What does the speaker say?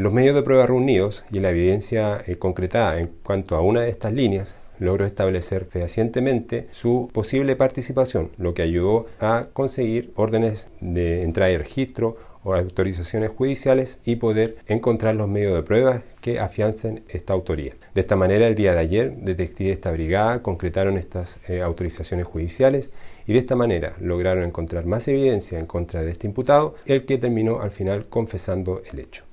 Los medios de prueba reunidos y la evidencia eh, concretada en cuanto a una de estas líneas logró establecer fehacientemente su posible participación, lo que ayudó a conseguir órdenes de entrada y registro o autorizaciones judiciales y poder encontrar los medios de prueba que afiancen esta autoría. De esta manera, el día de ayer, detectives de esta brigada concretaron estas eh, autorizaciones judiciales y de esta manera lograron encontrar más evidencia en contra de este imputado, el que terminó al final confesando el hecho.